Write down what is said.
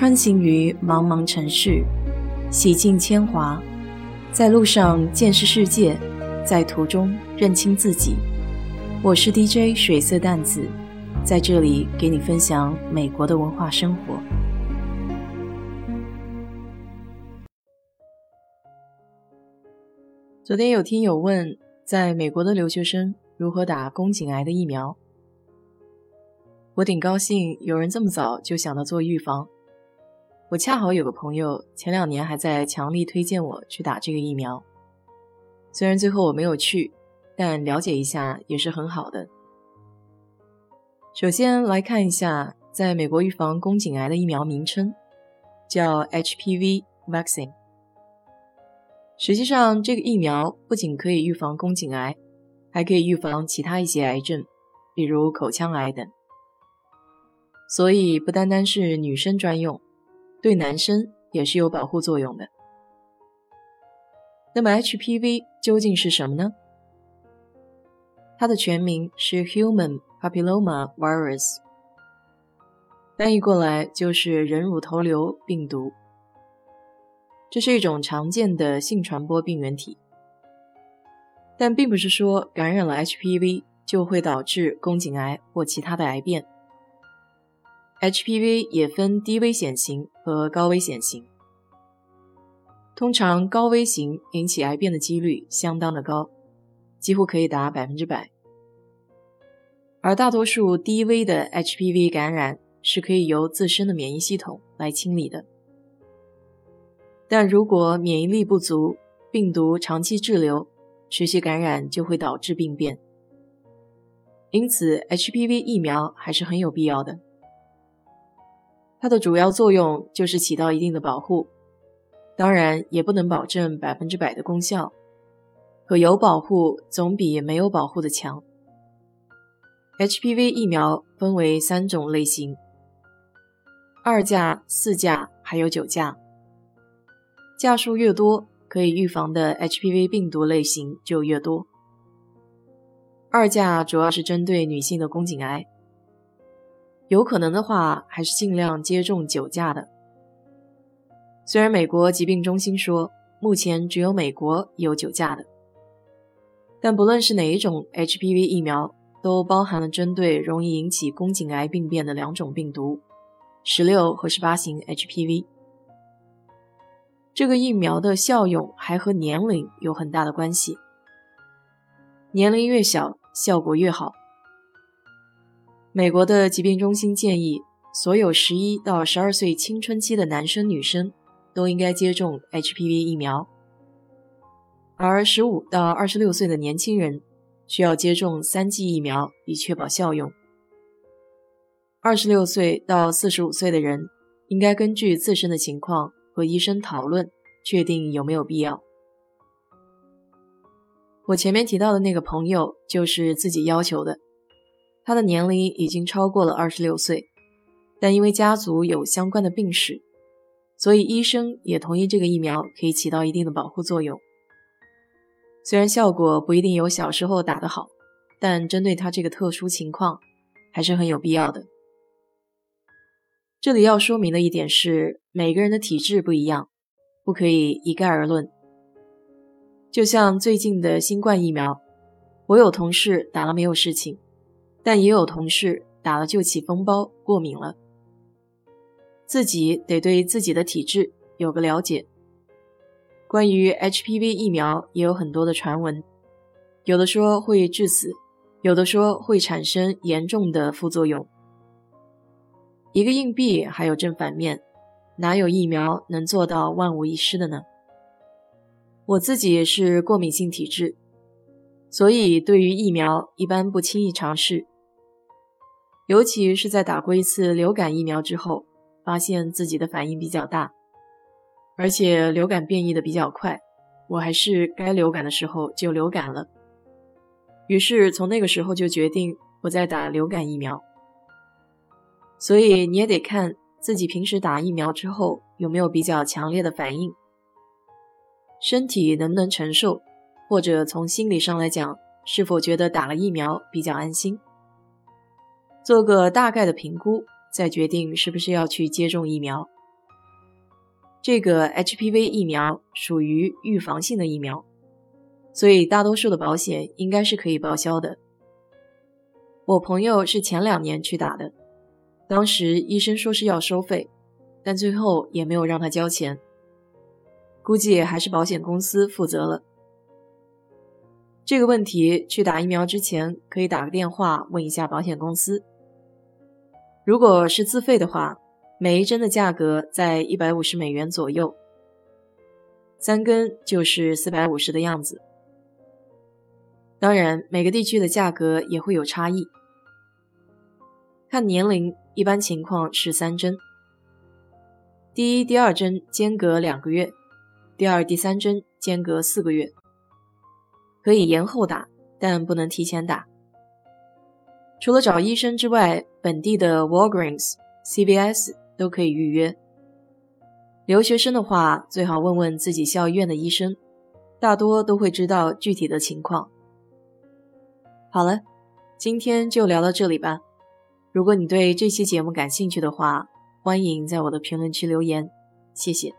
穿行于茫茫城市，洗尽铅华，在路上见识世界，在途中认清自己。我是 DJ 水色淡子，在这里给你分享美国的文化生活。昨天有听友问，在美国的留学生如何打宫颈癌的疫苗？我挺高兴有人这么早就想到做预防。我恰好有个朋友，前两年还在强力推荐我去打这个疫苗。虽然最后我没有去，但了解一下也是很好的。首先来看一下，在美国预防宫颈癌的疫苗名称叫 HPV vaccine。实际上，这个疫苗不仅可以预防宫颈癌，还可以预防其他一些癌症，比如口腔癌等。所以不单单是女生专用。对男生也是有保护作用的。那么 HPV 究竟是什么呢？它的全名是 Human Papilloma Virus，翻译过来就是人乳头瘤病毒。这是一种常见的性传播病原体，但并不是说感染了 HPV 就会导致宫颈癌或其他的癌变。HPV 也分低危险型和高危险型，通常高危型引起癌变的几率相当的高，几乎可以达百分之百，而大多数低危的 HPV 感染是可以由自身的免疫系统来清理的，但如果免疫力不足，病毒长期滞留，持续感染就会导致病变，因此 HPV 疫苗还是很有必要的。它的主要作用就是起到一定的保护，当然也不能保证百分之百的功效，可有保护总比没有保护的强。HPV 疫苗分为三种类型：二价、四价还有九价。价数越多，可以预防的 HPV 病毒类型就越多。二价主要是针对女性的宫颈癌。有可能的话，还是尽量接种九价的。虽然美国疾病中心说目前只有美国有九价的，但不论是哪一种 HPV 疫苗，都包含了针对容易引起宫颈癌病变的两种病毒——十六和十八型 HPV。这个疫苗的效用还和年龄有很大的关系，年龄越小，效果越好。美国的疾病中心建议，所有十一到十二岁青春期的男生女生都应该接种 HPV 疫苗，而十五到二十六岁的年轻人需要接种三剂疫苗以确保效用。二十六岁到四十五岁的人应该根据自身的情况和医生讨论，确定有没有必要。我前面提到的那个朋友就是自己要求的。他的年龄已经超过了二十六岁，但因为家族有相关的病史，所以医生也同意这个疫苗可以起到一定的保护作用。虽然效果不一定有小时候打的好，但针对他这个特殊情况，还是很有必要的。这里要说明的一点是，每个人的体质不一样，不可以一概而论。就像最近的新冠疫苗，我有同事打了没有事情。但也有同事打了就起风包，过敏了。自己得对自己的体质有个了解。关于 HPV 疫苗也有很多的传闻，有的说会致死，有的说会产生严重的副作用。一个硬币还有正反面，哪有疫苗能做到万无一失的呢？我自己是过敏性体质，所以对于疫苗一般不轻易尝试。尤其是在打过一次流感疫苗之后，发现自己的反应比较大，而且流感变异的比较快，我还是该流感的时候就流感了。于是从那个时候就决定不再打流感疫苗。所以你也得看自己平时打疫苗之后有没有比较强烈的反应，身体能不能承受，或者从心理上来讲，是否觉得打了疫苗比较安心。做个大概的评估，再决定是不是要去接种疫苗。这个 HPV 疫苗属于预防性的疫苗，所以大多数的保险应该是可以报销的。我朋友是前两年去打的，当时医生说是要收费，但最后也没有让他交钱，估计还是保险公司负责了。这个问题去打疫苗之前可以打个电话问一下保险公司。如果是自费的话，每一针的价格在一百五十美元左右，三根就是四百五十的样子。当然，每个地区的价格也会有差异。看年龄，一般情况是三针，第一、第二针间隔两个月，第二、第三针间隔四个月。可以延后打，但不能提前打。除了找医生之外，本地的 Walgreens、CVS 都可以预约。留学生的话，最好问问自己校医院的医生，大多都会知道具体的情况。好了，今天就聊到这里吧。如果你对这期节目感兴趣的话，欢迎在我的评论区留言，谢谢。